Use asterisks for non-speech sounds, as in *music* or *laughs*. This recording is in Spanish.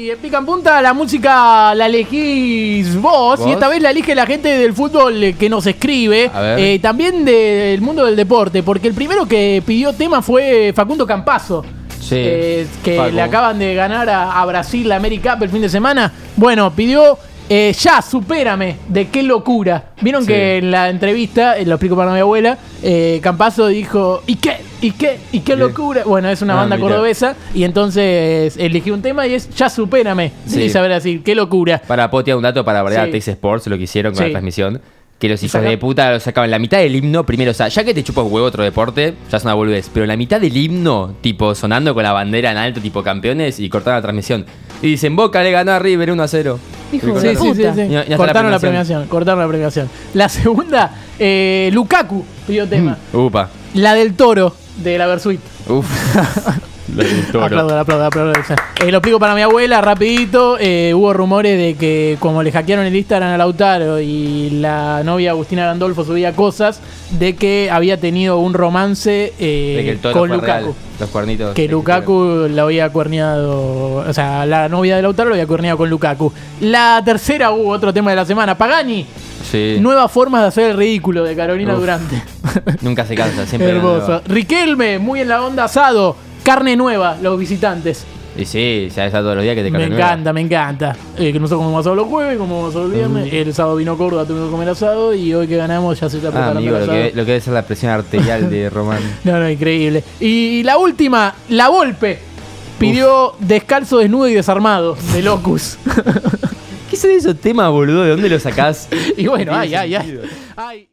Y en Pica en Punta la música la elegís vos, ¿Vos? y esta vez la elige la gente del fútbol eh, que nos escribe, eh, también del mundo del deporte, porque el primero que pidió tema fue Facundo Campazo. Sí. eh, que Facu. le acaban de ganar a, a Brasil la América Cup el fin de semana. Bueno, pidió eh, Ya, supérame, de qué locura. Vieron Sí. que en la entrevista, eh, lo explico para mi abuela, eh, Campazo dijo, ¿y qué? ¿Y qué? ¿Y qué locura? Bueno, es una Ah, banda cordobesa y entonces elegí un tema y es Ya, supérame. Sí. Y saber decir, qué locura. Para potear un dato para variar Sí. Teis Sports, lo que hicieron con la transmisión. Que los hijos de puta lo sacaban la mitad del himno primero. O sea, ya que te chupas huevo otro deporte, ya es una boludez. Pero la mitad del himno, tipo sonando con la bandera en alto, tipo campeones, y cortaron la transmisión. Y dicen, Boca le ganó a River 1 a 0. Hijo Y de Sí, cortaron- sí, sí, puta. sí. Y ya está la Cortaron la premiación. premiación, cortaron la premiación. La segunda, eh, Lukaku pidió tema. Upa. La del toro de la Versuit. Uf. *laughs* Aplaudo, aplaudo, aplaudo. Eh, lo explico para mi abuela, rapidito. Eh, hubo rumores de que como le hackearon el Instagram a Lautaro y la novia Agustina Gandolfo subía cosas, de que había tenido un romance eh, con Lukaku. real. Los cuernitos. Que Lukaku la había cuerneado, o sea, la novia de Lautaro lo había cuerneado con Lukaku. La tercera hubo otro tema de la semana, Pagani. Sí. Nuevas formas de hacer el ridículo de Carolina Uf. Durante. Nunca se cansa, siempre. *laughs* Hermoso. Riquelme, muy en la onda asado. Carne nueva, los visitantes. Y sí, se está todos los días que te Me nueva. encanta, me encanta. Eh, que nosotros comemos asado los jueves, comemos asado el viernes. El sábado vino Córdoba, tuvimos que comer asado. Y hoy que ganamos ya se está Ah, preparando amigo, el lo asado. que, lo que debe ser la presión arterial de *laughs* Román. No, no, increíble. Y la última, La Volpe. Pidió descalzo, desnudo y desarmado de Locus. *laughs* ¿Qué son esos temas, boludo? ¿De dónde los sacás? *laughs* y bueno, No ay, ay, ay. ay.